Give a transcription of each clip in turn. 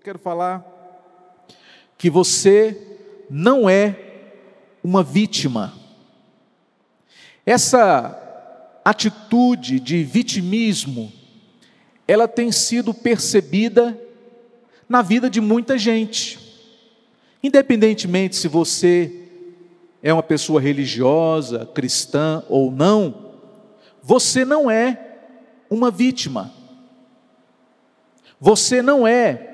Eu quero falar que você não é uma vítima. Essa atitude de vitimismo, ela tem sido percebida na vida de muita gente. Independentemente se você é uma pessoa religiosa, cristã ou não, você não é uma vítima. Você não é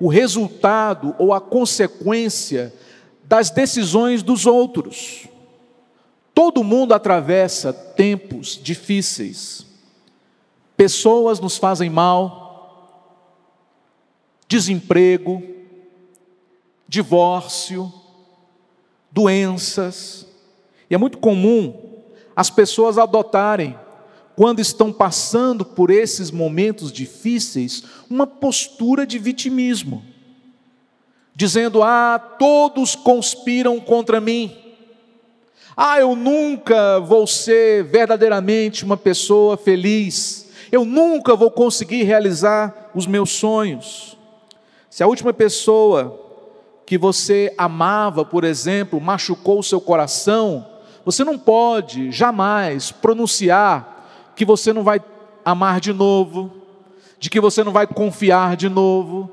o resultado ou a consequência das decisões dos outros. Todo mundo atravessa tempos difíceis. Pessoas nos fazem mal, desemprego, divórcio, doenças. E é muito comum as pessoas adotarem quando estão passando por esses momentos difíceis, uma postura de vitimismo, dizendo: Ah, todos conspiram contra mim. Ah, eu nunca vou ser verdadeiramente uma pessoa feliz. Eu nunca vou conseguir realizar os meus sonhos. Se a última pessoa que você amava, por exemplo, machucou o seu coração, você não pode jamais pronunciar que você não vai amar de novo, de que você não vai confiar de novo,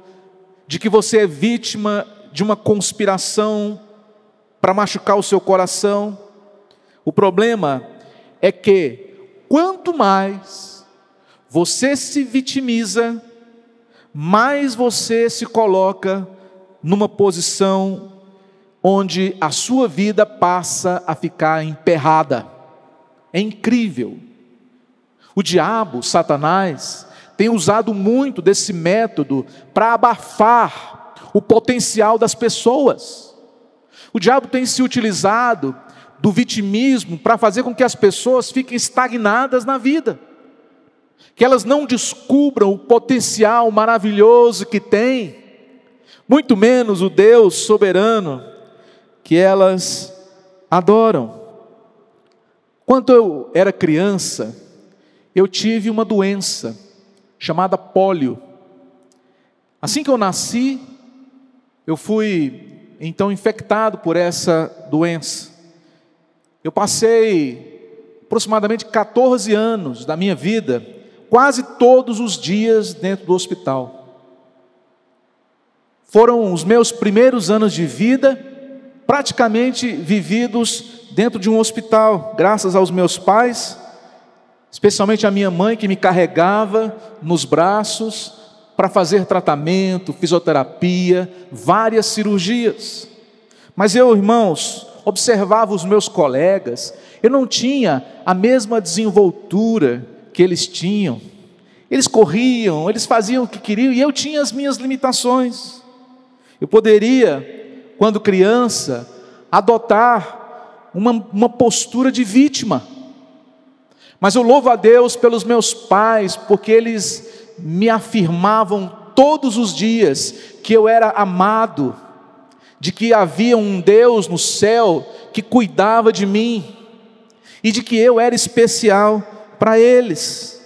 de que você é vítima de uma conspiração para machucar o seu coração. O problema é que quanto mais você se vitimiza, mais você se coloca numa posição onde a sua vida passa a ficar emperrada. É incrível. O diabo, Satanás, tem usado muito desse método para abafar o potencial das pessoas. O diabo tem se utilizado do vitimismo para fazer com que as pessoas fiquem estagnadas na vida, que elas não descubram o potencial maravilhoso que têm, muito menos o Deus soberano que elas adoram. Quando eu era criança, eu tive uma doença chamada pólio. Assim que eu nasci, eu fui então infectado por essa doença. Eu passei aproximadamente 14 anos da minha vida, quase todos os dias dentro do hospital. Foram os meus primeiros anos de vida praticamente vividos dentro de um hospital, graças aos meus pais especialmente a minha mãe que me carregava nos braços para fazer tratamento, fisioterapia, várias cirurgias. Mas eu, irmãos, observava os meus colegas, eu não tinha a mesma desenvoltura que eles tinham. Eles corriam, eles faziam o que queriam e eu tinha as minhas limitações. Eu poderia, quando criança, adotar uma, uma postura de vítima mas eu louvo a Deus pelos meus pais, porque eles me afirmavam todos os dias que eu era amado, de que havia um Deus no céu que cuidava de mim e de que eu era especial para eles.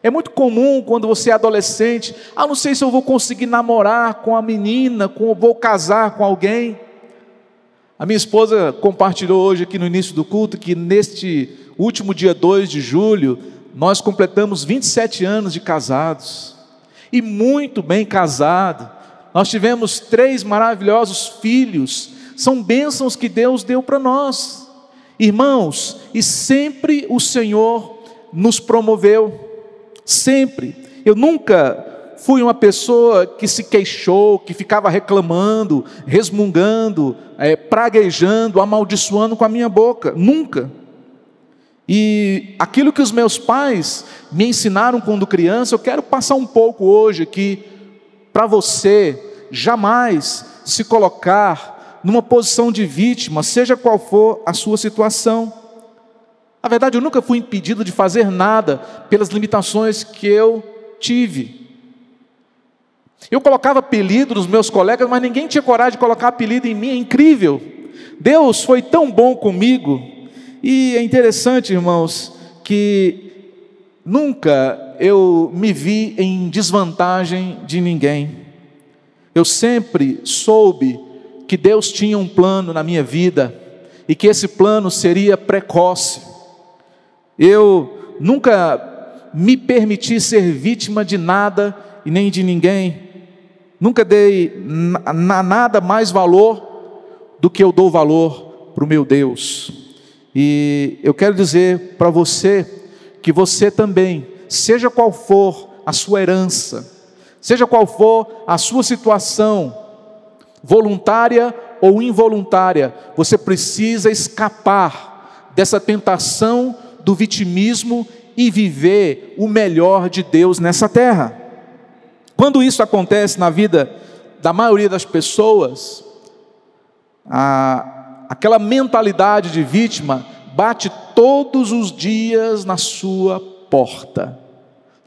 É muito comum quando você é adolescente, ah, não sei se eu vou conseguir namorar com a menina, com, vou casar com alguém. A minha esposa compartilhou hoje aqui no início do culto que neste último dia 2 de julho, nós completamos 27 anos de casados. E muito bem casado. Nós tivemos três maravilhosos filhos. São bênçãos que Deus deu para nós. Irmãos, e sempre o Senhor nos promoveu. Sempre. Eu nunca fui uma pessoa que se queixou, que ficava reclamando, resmungando, é, praguejando, amaldiçoando com a minha boca. Nunca. E aquilo que os meus pais me ensinaram quando criança, eu quero passar um pouco hoje aqui para você jamais se colocar numa posição de vítima, seja qual for a sua situação. Na verdade, eu nunca fui impedido de fazer nada pelas limitações que eu tive. Eu colocava apelido nos meus colegas, mas ninguém tinha coragem de colocar apelido em mim, é incrível. Deus foi tão bom comigo e é interessante, irmãos, que nunca eu me vi em desvantagem de ninguém. Eu sempre soube que Deus tinha um plano na minha vida e que esse plano seria precoce. Eu nunca me permiti ser vítima de nada e nem de ninguém. Nunca dei na nada mais valor do que eu dou valor para o meu Deus. E eu quero dizer para você que você também, seja qual for a sua herança, seja qual for a sua situação, voluntária ou involuntária, você precisa escapar dessa tentação do vitimismo e viver o melhor de Deus nessa terra. Quando isso acontece na vida da maioria das pessoas, a, aquela mentalidade de vítima bate todos os dias na sua porta.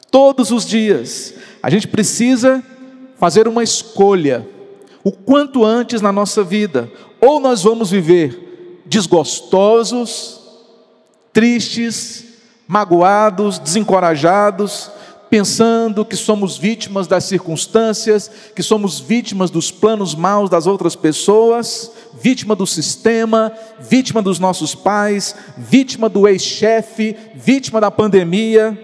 Todos os dias. A gente precisa fazer uma escolha o quanto antes na nossa vida. Ou nós vamos viver desgostosos, tristes, magoados, desencorajados, pensando que somos vítimas das circunstâncias, que somos vítimas dos planos maus das outras pessoas, vítima do sistema, vítima dos nossos pais, vítima do ex-chefe, vítima da pandemia,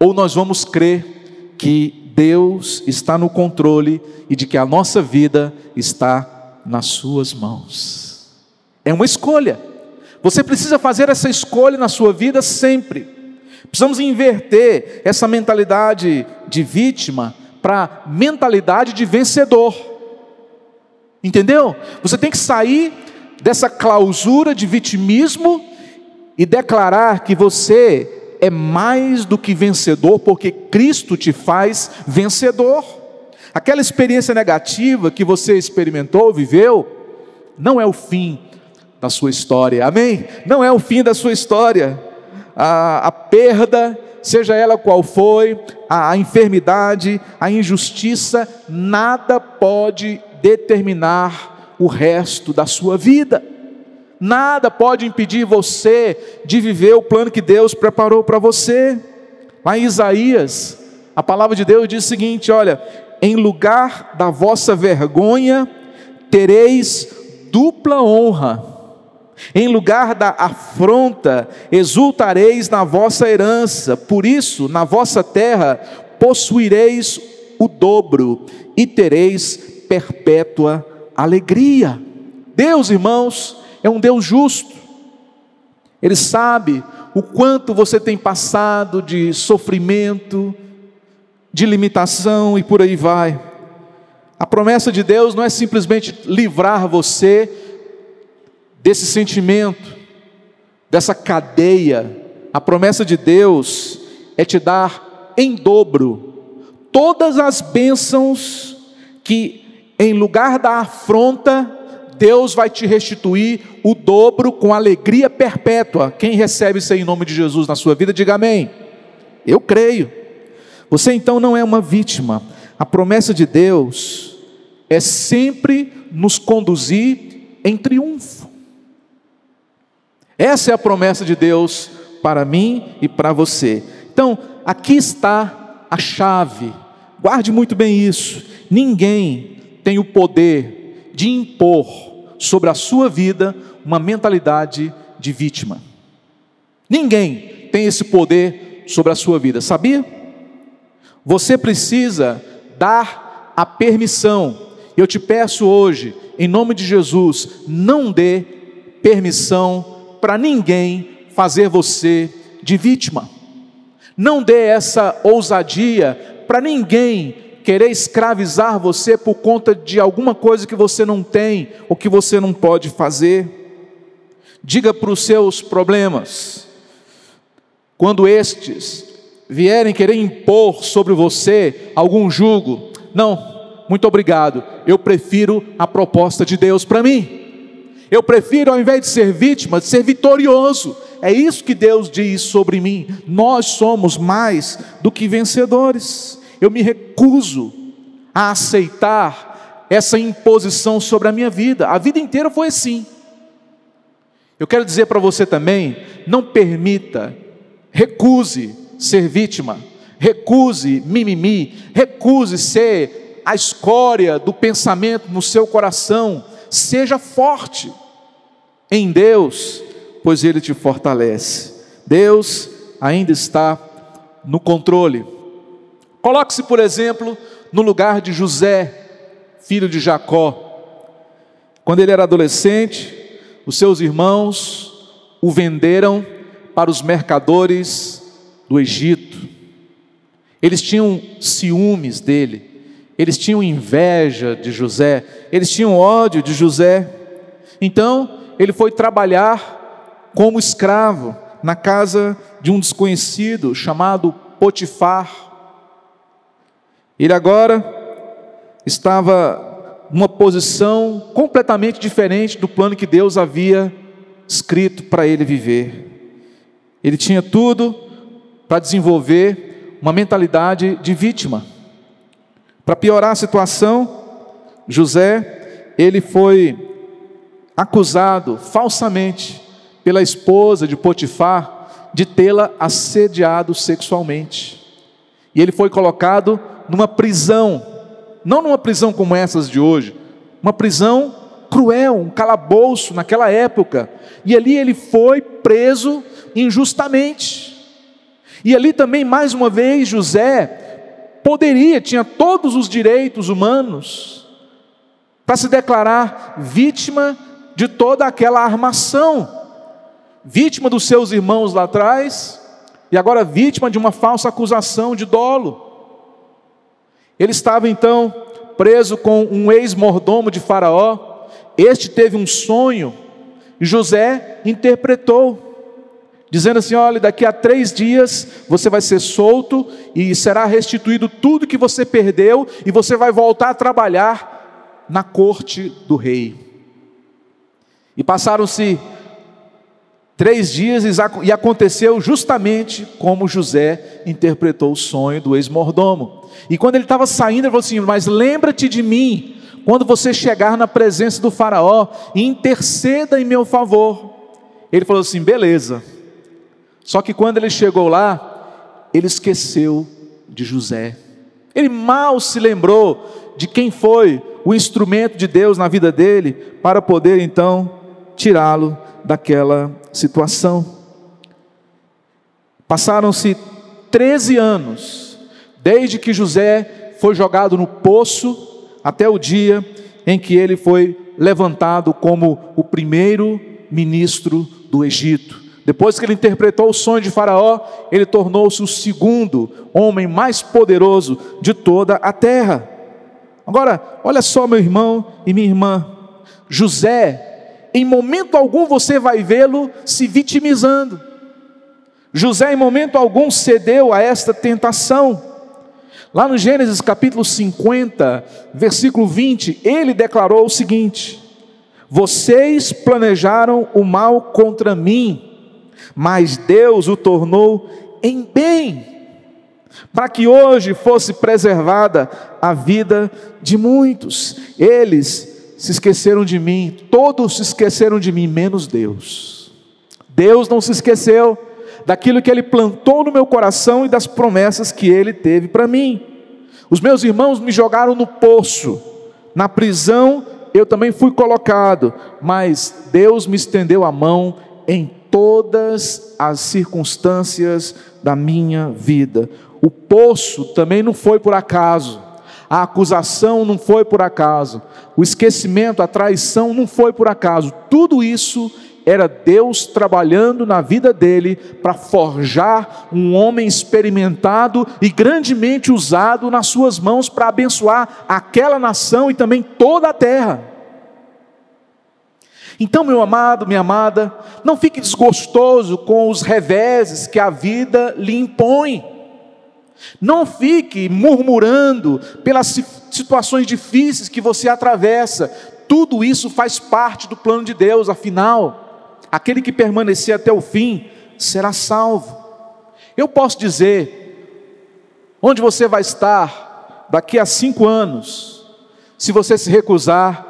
ou nós vamos crer que Deus está no controle e de que a nossa vida está nas Suas mãos. É uma escolha. Você precisa fazer essa escolha na sua vida sempre. Precisamos inverter essa mentalidade de vítima para mentalidade de vencedor. Entendeu? Você tem que sair dessa clausura de vitimismo e declarar que você é mais do que vencedor, porque Cristo te faz vencedor. Aquela experiência negativa que você experimentou, viveu, não é o fim da sua história, amém? Não é o fim da sua história. A, a perda, seja ela qual foi, a, a enfermidade, a injustiça, nada pode determinar o resto da sua vida. Nada pode impedir você de viver o plano que Deus preparou para você. Lá em Isaías, a palavra de Deus diz o seguinte: olha, em lugar da vossa vergonha, tereis dupla honra. Em lugar da afronta, exultareis na vossa herança. Por isso, na vossa terra, possuireis o dobro e tereis perpétua alegria. Deus, irmãos, é um Deus justo. Ele sabe o quanto você tem passado de sofrimento, de limitação e por aí vai. A promessa de Deus não é simplesmente livrar você desse sentimento, dessa cadeia. A promessa de Deus é te dar em dobro todas as bênçãos que, em lugar da afronta, Deus vai te restituir o dobro com alegria perpétua. Quem recebe isso aí em nome de Jesus na sua vida, diga amém. Eu creio. Você então não é uma vítima. A promessa de Deus é sempre nos conduzir em triunfo. Essa é a promessa de Deus para mim e para você. Então, aqui está a chave. Guarde muito bem isso. Ninguém tem o poder de impor sobre a sua vida uma mentalidade de vítima. Ninguém tem esse poder sobre a sua vida, sabia? Você precisa dar a permissão. Eu te peço hoje, em nome de Jesus, não dê permissão para ninguém fazer você de vítima. Não dê essa ousadia para ninguém querer escravizar você por conta de alguma coisa que você não tem ou que você não pode fazer. Diga para os seus problemas, quando estes vierem querer impor sobre você algum jugo, não, muito obrigado, eu prefiro a proposta de Deus para mim. Eu prefiro, ao invés de ser vítima, ser vitorioso. É isso que Deus diz sobre mim. Nós somos mais do que vencedores eu me recuso a aceitar essa imposição sobre a minha vida. A vida inteira foi assim. Eu quero dizer para você também: não permita, recuse ser vítima, recuse mimimi, recuse ser a escória do pensamento no seu coração, seja forte em Deus, pois Ele te fortalece. Deus ainda está no controle. Coloque-se, por exemplo, no lugar de José, filho de Jacó. Quando ele era adolescente, os seus irmãos o venderam para os mercadores do Egito. Eles tinham ciúmes dele, eles tinham inveja de José, eles tinham ódio de José. Então, ele foi trabalhar como escravo na casa de um desconhecido chamado Potifar. Ele agora estava numa posição completamente diferente do plano que Deus havia escrito para ele viver. Ele tinha tudo para desenvolver uma mentalidade de vítima. Para piorar a situação, José, ele foi acusado falsamente pela esposa de Potifar de tê-la assediado sexualmente. E ele foi colocado numa prisão, não numa prisão como essas de hoje, uma prisão cruel, um calabouço naquela época. E ali ele foi preso injustamente. E ali também, mais uma vez, José poderia, tinha todos os direitos humanos para se declarar vítima de toda aquela armação. Vítima dos seus irmãos lá atrás, e agora vítima de uma falsa acusação de dolo. Ele estava então preso com um ex-mordomo de Faraó, este teve um sonho, e José interpretou, dizendo assim: olha, daqui a três dias você vai ser solto e será restituído tudo que você perdeu, e você vai voltar a trabalhar na corte do rei. E passaram-se Três dias e aconteceu justamente como José interpretou o sonho do ex-mordomo. E quando ele estava saindo, ele falou assim: Mas lembra-te de mim quando você chegar na presença do Faraó e interceda em meu favor. Ele falou assim: Beleza. Só que quando ele chegou lá, ele esqueceu de José. Ele mal se lembrou de quem foi o instrumento de Deus na vida dele para poder então tirá-lo daquela situação. Passaram-se 13 anos, desde que José foi jogado no poço, até o dia em que ele foi levantado como o primeiro ministro do Egito. Depois que ele interpretou o sonho de Faraó, ele tornou-se o segundo homem mais poderoso de toda a terra. Agora, olha só, meu irmão e minha irmã, José em momento algum você vai vê-lo se vitimizando. José, em momento algum, cedeu a esta tentação. Lá no Gênesis capítulo 50, versículo 20, ele declarou o seguinte: Vocês planejaram o mal contra mim, mas Deus o tornou em bem, para que hoje fosse preservada a vida de muitos. Eles se esqueceram de mim, todos se esqueceram de mim, menos Deus. Deus não se esqueceu daquilo que Ele plantou no meu coração e das promessas que Ele teve para mim. Os meus irmãos me jogaram no poço, na prisão eu também fui colocado, mas Deus me estendeu a mão em todas as circunstâncias da minha vida. O poço também não foi por acaso. A acusação não foi por acaso, o esquecimento, a traição não foi por acaso. Tudo isso era Deus trabalhando na vida dele para forjar um homem experimentado e grandemente usado nas suas mãos para abençoar aquela nação e também toda a terra. Então, meu amado, minha amada, não fique desgostoso com os reveses que a vida lhe impõe. Não fique murmurando pelas situações difíceis que você atravessa. Tudo isso faz parte do plano de Deus, afinal, aquele que permanecer até o fim será salvo. Eu posso dizer onde você vai estar daqui a cinco anos, se você se recusar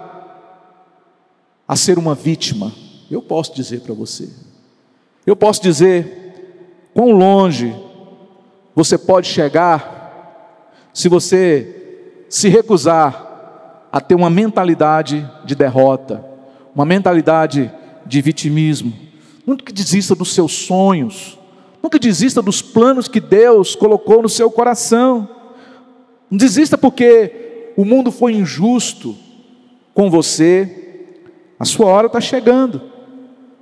a ser uma vítima. Eu posso dizer para você. Eu posso dizer quão longe você pode chegar se você se recusar a ter uma mentalidade de derrota, uma mentalidade de vitimismo. Nunca desista dos seus sonhos, nunca desista dos planos que Deus colocou no seu coração. Não desista porque o mundo foi injusto com você, a sua hora está chegando.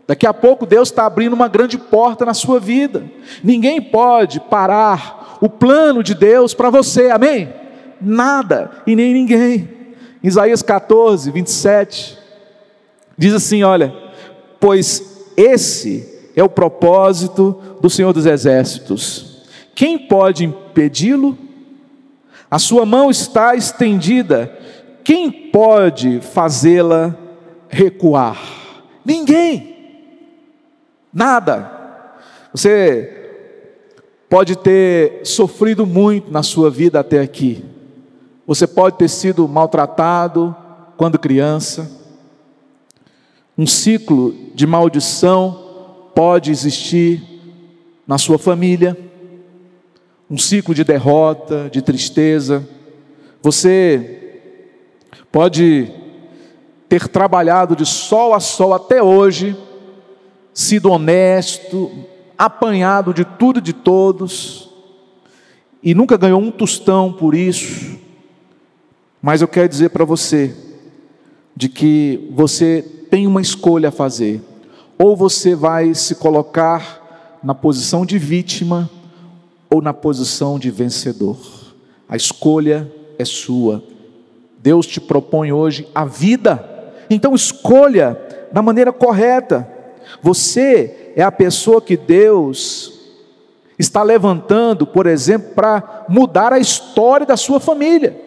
Daqui a pouco Deus está abrindo uma grande porta na sua vida. Ninguém pode parar o plano de Deus para você, amém? Nada e nem ninguém. Isaías 14, 27 diz assim: Olha, pois esse é o propósito do Senhor dos Exércitos. Quem pode impedi-lo? A sua mão está estendida. Quem pode fazê-la recuar? Ninguém. Nada. Você pode ter sofrido muito na sua vida até aqui. Você pode ter sido maltratado quando criança. Um ciclo de maldição pode existir na sua família. Um ciclo de derrota, de tristeza. Você pode ter trabalhado de sol a sol até hoje sido honesto, apanhado de tudo e de todos, e nunca ganhou um tostão por isso, mas eu quero dizer para você, de que você tem uma escolha a fazer, ou você vai se colocar na posição de vítima, ou na posição de vencedor, a escolha é sua, Deus te propõe hoje a vida, então escolha da maneira correta, você é a pessoa que Deus está levantando, por exemplo, para mudar a história da sua família,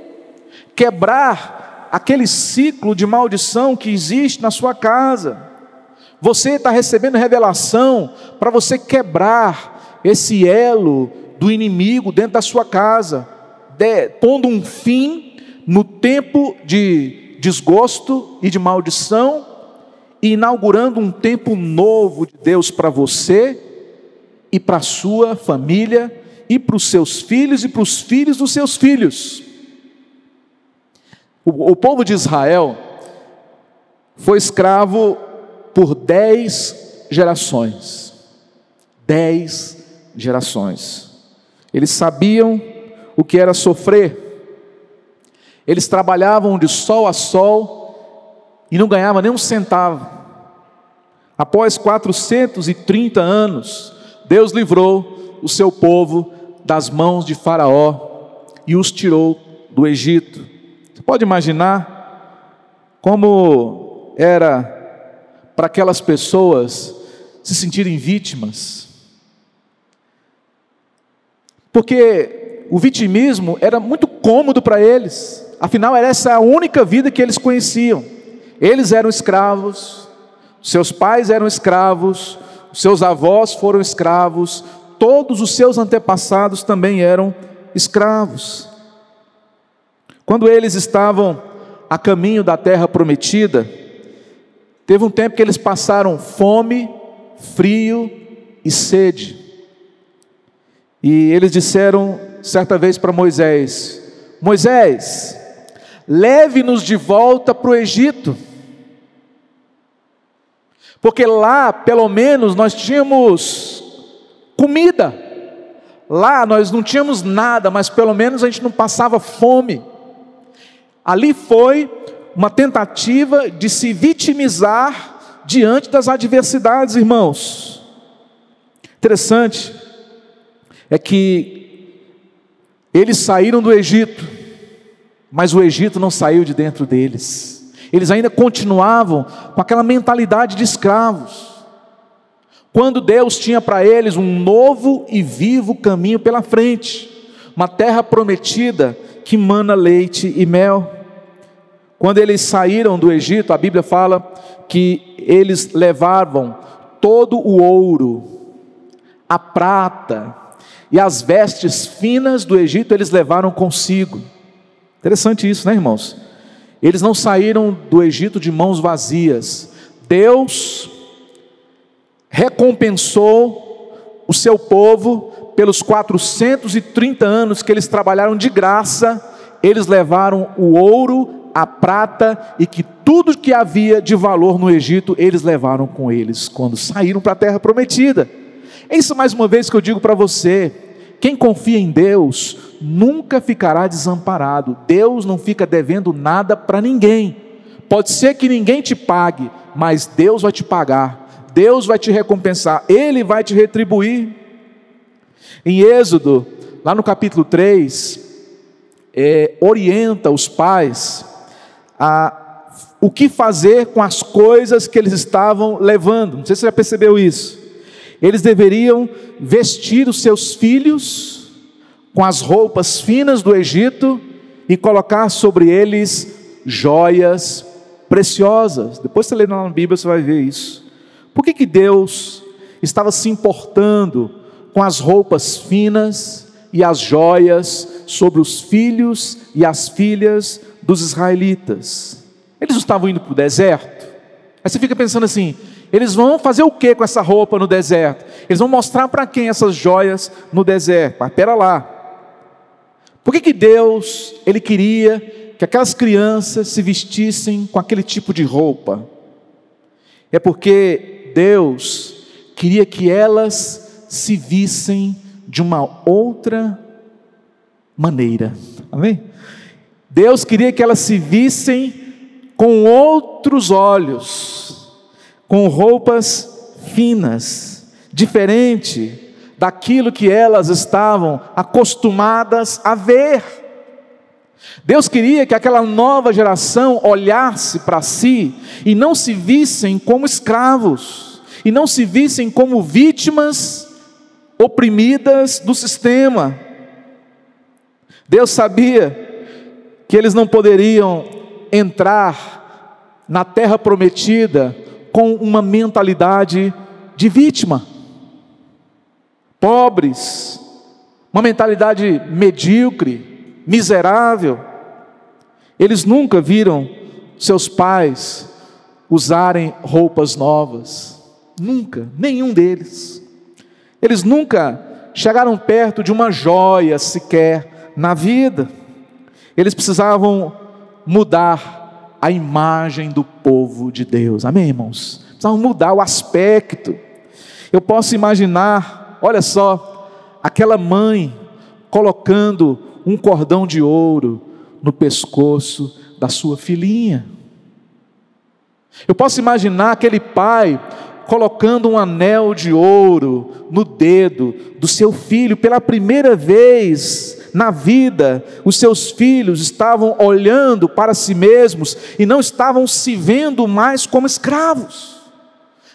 quebrar aquele ciclo de maldição que existe na sua casa. Você está recebendo revelação para você quebrar esse elo do inimigo dentro da sua casa, de, pondo um fim no tempo de desgosto e de maldição e inaugurando um tempo novo de Deus para você e para a sua família e para os seus filhos e para os filhos dos seus filhos. O, o povo de Israel foi escravo por dez gerações. Dez gerações. Eles sabiam o que era sofrer. Eles trabalhavam de sol a sol e não ganhava nem um centavo. Após 430 anos, Deus livrou o seu povo das mãos de Faraó e os tirou do Egito. Você pode imaginar como era para aquelas pessoas se sentirem vítimas? Porque o vitimismo era muito cômodo para eles, afinal, era essa a única vida que eles conheciam. Eles eram escravos, seus pais eram escravos, seus avós foram escravos, todos os seus antepassados também eram escravos. Quando eles estavam a caminho da terra prometida, teve um tempo que eles passaram fome, frio e sede. E eles disseram certa vez para Moisés: Moisés, leve-nos de volta para o Egito porque lá, pelo menos, nós tínhamos comida. Lá nós não tínhamos nada, mas pelo menos a gente não passava fome. Ali foi uma tentativa de se vitimizar diante das adversidades, irmãos. Interessante é que eles saíram do Egito, mas o Egito não saiu de dentro deles. Eles ainda continuavam com aquela mentalidade de escravos. Quando Deus tinha para eles um novo e vivo caminho pela frente, uma terra prometida que mana leite e mel. Quando eles saíram do Egito, a Bíblia fala que eles levavam todo o ouro, a prata e as vestes finas do Egito, eles levaram consigo. Interessante isso, né, irmãos? Eles não saíram do Egito de mãos vazias. Deus recompensou o seu povo pelos 430 anos que eles trabalharam de graça eles levaram o ouro, a prata e que tudo que havia de valor no Egito, eles levaram com eles quando saíram para a terra prometida. É isso mais uma vez que eu digo para você. Quem confia em Deus nunca ficará desamparado. Deus não fica devendo nada para ninguém. Pode ser que ninguém te pague, mas Deus vai te pagar. Deus vai te recompensar, Ele vai te retribuir. Em Êxodo, lá no capítulo 3, é, orienta os pais a o que fazer com as coisas que eles estavam levando. Não sei se você já percebeu isso. Eles deveriam vestir os seus filhos com as roupas finas do Egito e colocar sobre eles joias preciosas. Depois você lê na Bíblia, você vai ver isso. Por que, que Deus estava se importando com as roupas finas e as joias sobre os filhos e as filhas dos israelitas. Eles estavam indo para o deserto. Aí você fica pensando assim: eles vão fazer o que com essa roupa no deserto? Eles vão mostrar para quem essas joias no deserto? Mas pera lá. Por que, que Deus ele queria que aquelas crianças se vestissem com aquele tipo de roupa? É porque Deus queria que elas se vissem de uma outra maneira. Amém? Deus queria que elas se vissem com outros olhos, com roupas finas, diferente daquilo que elas estavam acostumadas a ver. Deus queria que aquela nova geração olhasse para si e não se vissem como escravos, e não se vissem como vítimas oprimidas do sistema. Deus sabia que eles não poderiam entrar na terra prometida com uma mentalidade de vítima, pobres, uma mentalidade medíocre, miserável. Eles nunca viram seus pais usarem roupas novas, nunca, nenhum deles. Eles nunca chegaram perto de uma joia sequer na vida. Eles precisavam mudar a imagem do povo de Deus. Amém, irmãos? Precisavam mudar o aspecto. Eu posso imaginar, olha só, aquela mãe colocando um cordão de ouro no pescoço da sua filhinha. Eu posso imaginar aquele pai colocando um anel de ouro no dedo do seu filho pela primeira vez na vida, os seus filhos estavam olhando para si mesmos e não estavam se vendo mais como escravos,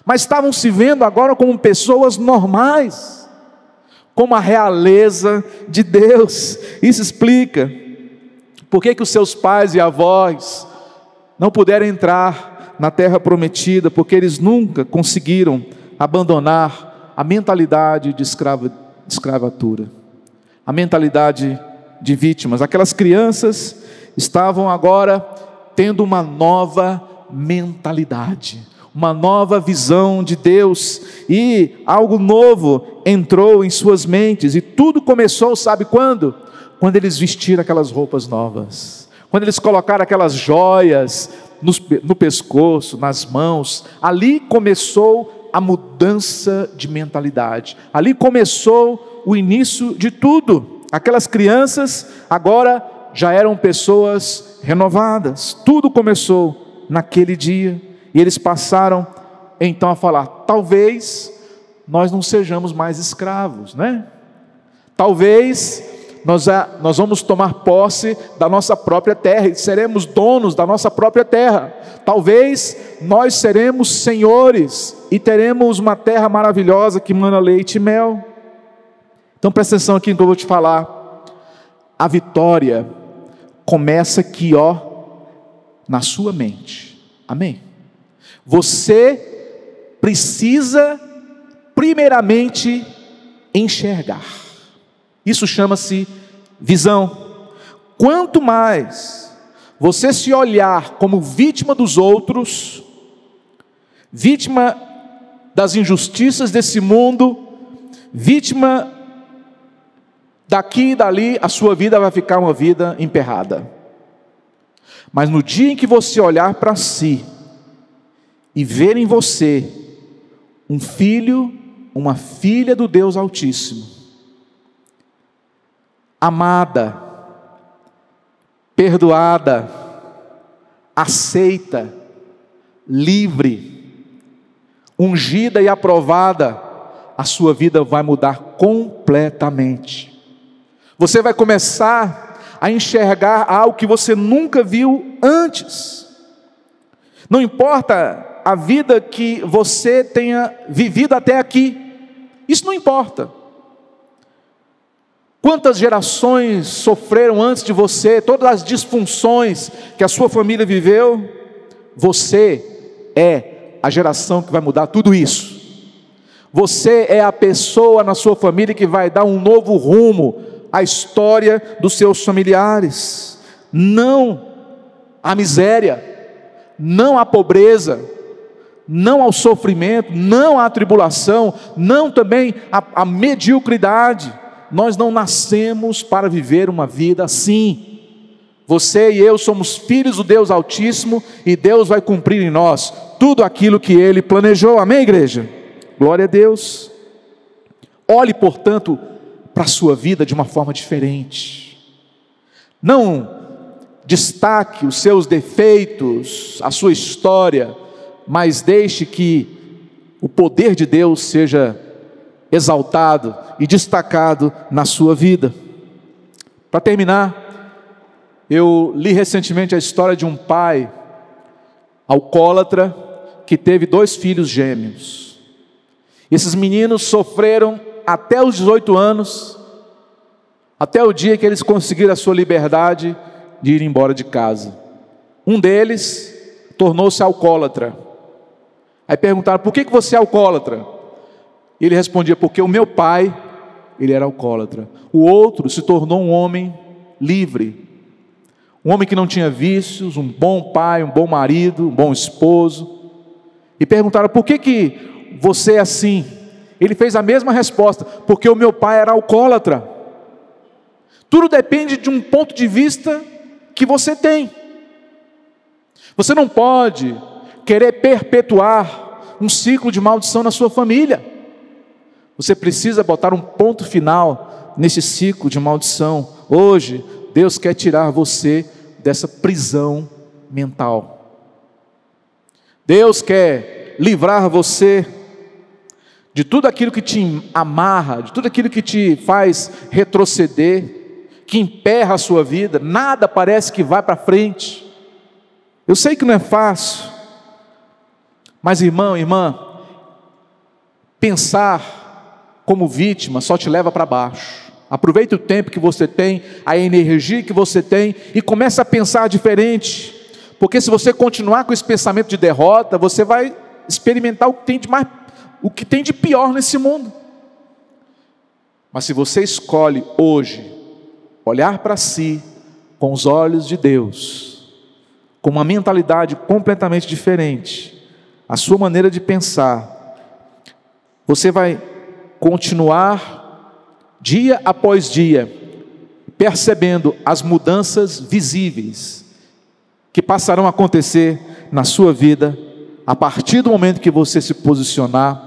mas estavam se vendo agora como pessoas normais, como a realeza de Deus. Isso explica por que, que os seus pais e avós não puderam entrar na terra prometida, porque eles nunca conseguiram abandonar a mentalidade de, de escravatura, a mentalidade de vítimas. Aquelas crianças estavam agora tendo uma nova mentalidade, uma nova visão de Deus, e algo novo entrou em suas mentes, e tudo começou, sabe quando? Quando eles vestiram aquelas roupas novas, quando eles colocaram aquelas joias no, no pescoço, nas mãos. Ali começou a mudança de mentalidade. Ali começou o início de tudo. Aquelas crianças agora já eram pessoas renovadas. Tudo começou naquele dia. E eles passaram então a falar: talvez nós não sejamos mais escravos, né? Talvez nós, nós vamos tomar posse da nossa própria terra e seremos donos da nossa própria terra. Talvez nós seremos senhores e teremos uma terra maravilhosa que manda leite e mel. Então presta atenção aqui no que eu vou te falar. A vitória começa aqui, ó, na sua mente. Amém? Você precisa, primeiramente, enxergar. Isso chama-se visão. Quanto mais você se olhar como vítima dos outros, vítima das injustiças desse mundo, vítima Daqui e dali a sua vida vai ficar uma vida emperrada. Mas no dia em que você olhar para si e ver em você um filho, uma filha do Deus Altíssimo, amada, perdoada, aceita, livre, ungida e aprovada, a sua vida vai mudar completamente. Você vai começar a enxergar algo que você nunca viu antes. Não importa a vida que você tenha vivido até aqui, isso não importa. Quantas gerações sofreram antes de você, todas as disfunções que a sua família viveu, você é a geração que vai mudar tudo isso. Você é a pessoa na sua família que vai dar um novo rumo à história dos seus familiares. Não à miséria, não à pobreza, não ao sofrimento, não à tribulação, não também à, à mediocridade. Nós não nascemos para viver uma vida assim. Você e eu somos filhos do Deus Altíssimo e Deus vai cumprir em nós tudo aquilo que Ele planejou. Amém, igreja? Glória a Deus. Olhe, portanto, para a sua vida de uma forma diferente. Não destaque os seus defeitos, a sua história, mas deixe que o poder de Deus seja exaltado e destacado na sua vida. Para terminar, eu li recentemente a história de um pai alcoólatra que teve dois filhos gêmeos. Esses meninos sofreram até os 18 anos, até o dia que eles conseguiram a sua liberdade de ir embora de casa. Um deles tornou-se alcoólatra. Aí perguntaram: por que, que você é alcoólatra? Ele respondia: porque o meu pai, ele era alcoólatra. O outro se tornou um homem livre, um homem que não tinha vícios, um bom pai, um bom marido, um bom esposo. E perguntaram: por que, que você é assim? Ele fez a mesma resposta: porque o meu pai era alcoólatra. Tudo depende de um ponto de vista que você tem. Você não pode querer perpetuar um ciclo de maldição na sua família. Você precisa botar um ponto final nesse ciclo de maldição. Hoje, Deus quer tirar você dessa prisão mental. Deus quer livrar você de tudo aquilo que te amarra, de tudo aquilo que te faz retroceder, que emperra a sua vida, nada parece que vai para frente. Eu sei que não é fácil, mas irmão, irmã, pensar como vítima só te leva para baixo. Aproveite o tempo que você tem, a energia que você tem e comece a pensar diferente. Porque se você continuar com esse pensamento de derrota, você vai experimentar o que tem de mais o que tem de pior nesse mundo. Mas se você escolhe hoje olhar para si com os olhos de Deus, com uma mentalidade completamente diferente, a sua maneira de pensar, você vai continuar dia após dia, percebendo as mudanças visíveis que passarão a acontecer na sua vida a partir do momento que você se posicionar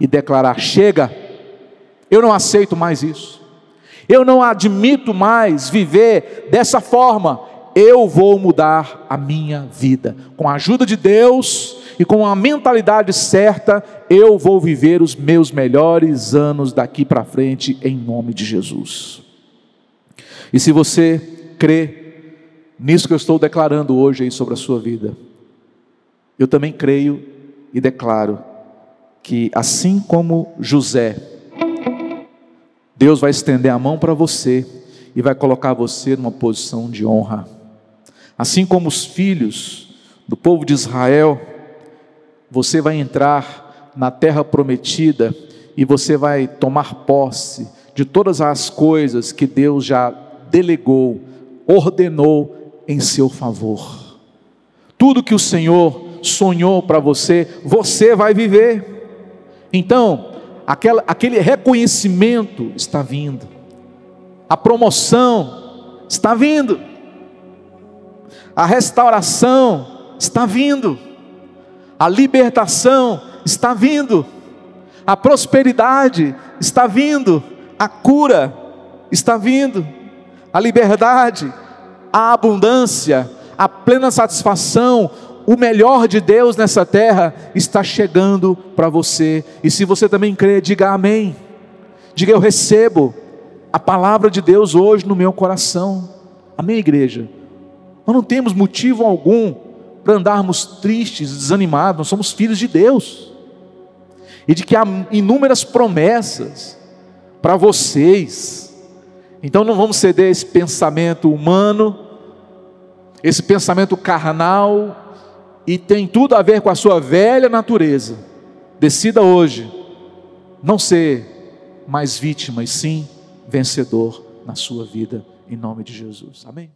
e declarar: chega, eu não aceito mais isso, eu não admito mais viver dessa forma, eu vou mudar a minha vida. Com a ajuda de Deus e com a mentalidade certa, eu vou viver os meus melhores anos daqui para frente, em nome de Jesus. E se você crê nisso que eu estou declarando hoje aí sobre a sua vida, eu também creio e declaro que, assim como José, Deus vai estender a mão para você e vai colocar você numa posição de honra. Assim como os filhos do povo de Israel, você vai entrar na terra prometida e você vai tomar posse de todas as coisas que Deus já delegou, ordenou em seu favor. Tudo que o Senhor sonhou para você, você vai viver. Então, aquela, aquele reconhecimento está vindo. a promoção está vindo, a restauração está vindo, a libertação está vindo, a prosperidade está vindo, a cura está vindo, a liberdade, a abundância, a plena satisfação, o melhor de Deus nessa terra está chegando para você. E se você também crê, diga amém. Diga eu recebo a palavra de Deus hoje no meu coração. Amém, igreja? Nós não temos motivo algum para andarmos tristes, desanimados, nós somos filhos de Deus. E de que há inúmeras promessas para vocês. Então não vamos ceder a esse pensamento humano, esse pensamento carnal, e tem tudo a ver com a sua velha natureza. Decida hoje não ser mais vítima, e sim vencedor na sua vida, em nome de Jesus. Amém.